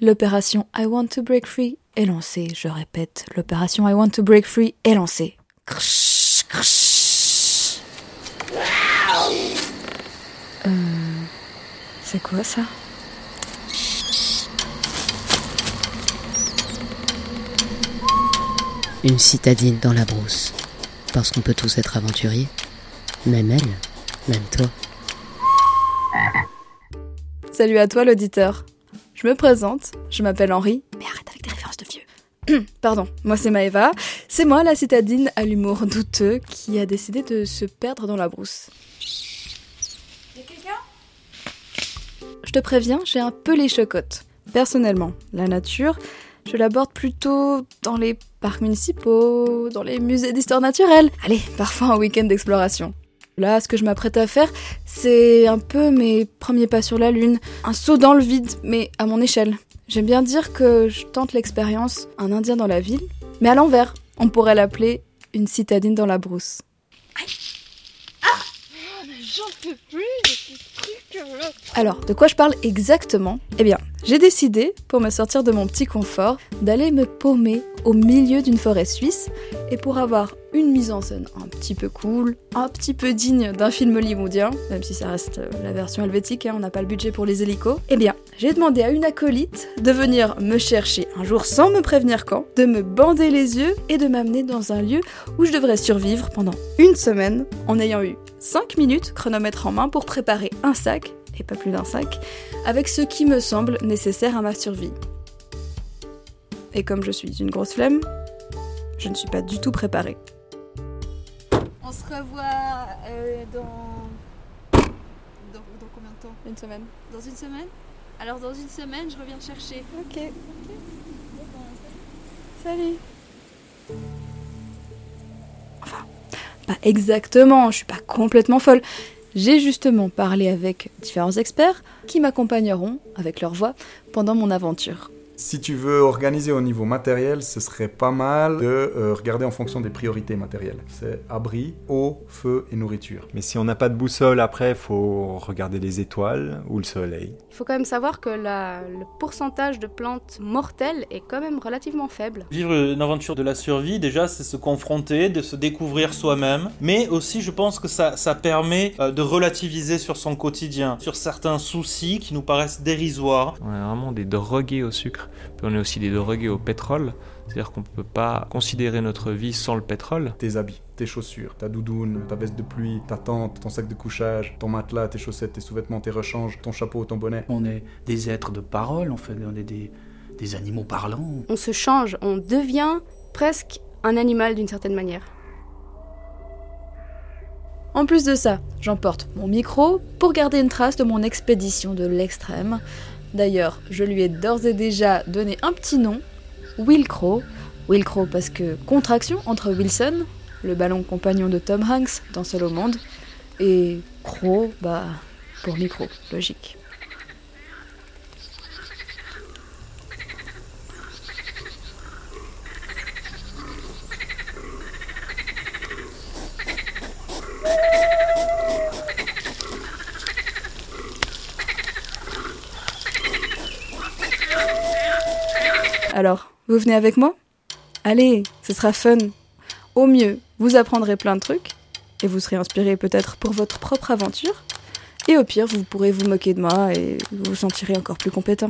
L'opération I Want to Break Free est lancée. Je répète, l'opération I Want to Break Free est lancée. Crsh, crsh. Euh, c'est quoi ça? Une citadine dans la brousse. Parce qu'on peut tous être aventuriers. Même elle, même toi. Salut à toi l'auditeur. Je me présente, je m'appelle Henri, mais arrête avec des références de vieux. Pardon, moi c'est Maëva, c'est moi la citadine à l'humour douteux qui a décidé de se perdre dans la brousse. Y'a quelqu'un? Je te préviens, j'ai un peu les chocottes. Personnellement, la nature, je l'aborde plutôt dans les parcs municipaux, dans les musées d'histoire naturelle. Allez, parfois un week-end d'exploration. Là, ce que je m'apprête à faire, c'est un peu mes premiers pas sur la Lune. Un saut dans le vide, mais à mon échelle. J'aime bien dire que je tente l'expérience un Indien dans la ville, mais à l'envers. On pourrait l'appeler une citadine dans la brousse. Alors, de quoi je parle exactement? Eh bien, j'ai décidé, pour me sortir de mon petit confort, d'aller me paumer au milieu d'une forêt suisse, et pour avoir une mise en scène un petit peu cool, un petit peu digne d'un film hollywoodien, même si ça reste euh, la version helvétique, hein, on n'a pas le budget pour les hélicos, eh bien, j'ai demandé à une acolyte de venir me chercher un jour sans me prévenir quand, de me bander les yeux et de m'amener dans un lieu où je devrais survivre pendant une semaine en ayant eu 5 minutes, chronomètre en main, pour préparer un sac, et pas plus d'un sac, avec ce qui me semble nécessaire à ma survie. Et comme je suis une grosse flemme, je ne suis pas du tout préparée. On se revoit euh, dans... dans... dans combien de temps? Une semaine. Dans une semaine? Alors dans une semaine, je reviens te chercher. Ok. Salut. Enfin, pas exactement, je suis pas complètement folle. J'ai justement parlé avec différents experts qui m'accompagneront avec leur voix pendant mon aventure. Si tu veux organiser au niveau matériel, ce serait pas mal de euh, regarder en fonction des priorités matérielles. C'est abri, eau, feu et nourriture. Mais si on n'a pas de boussole, après, faut regarder les étoiles ou le soleil. Il faut quand même savoir que la- le pourcentage de plantes mortelles est quand même relativement faible. Vivre une aventure de la survie, déjà, c'est se confronter, de se découvrir soi-même. Mais aussi, je pense que ça, ça permet euh, de relativiser sur son quotidien, sur certains soucis qui nous paraissent dérisoires. On est vraiment des drogués au sucre. Puis on est aussi des drogués au pétrole. C'est-à-dire qu'on ne peut pas considérer notre vie sans le pétrole. Tes habits, tes chaussures, ta doudoune, ta veste de pluie, ta tente, ton sac de couchage, ton matelas, tes chaussettes, tes sous-vêtements, tes rechanges, ton chapeau, ton bonnet. On est des êtres de parole, on, fait, on est des, des animaux parlants. On se change, on devient presque un animal d'une certaine manière. En plus de ça, j'emporte mon micro pour garder une trace de mon expédition de l'extrême. D'ailleurs, je lui ai d'ores et déjà donné un petit nom, Wilcrow. Wilcrow parce que contraction entre Wilson, le ballon compagnon de Tom Hanks dans Seul au monde, et Crow, bah, pour micro, logique. Alors, vous venez avec moi? Allez, ce sera fun. Au mieux, vous apprendrez plein de trucs, et vous serez inspiré peut-être pour votre propre aventure. Et au pire, vous pourrez vous moquer de moi et vous vous sentirez encore plus compétent.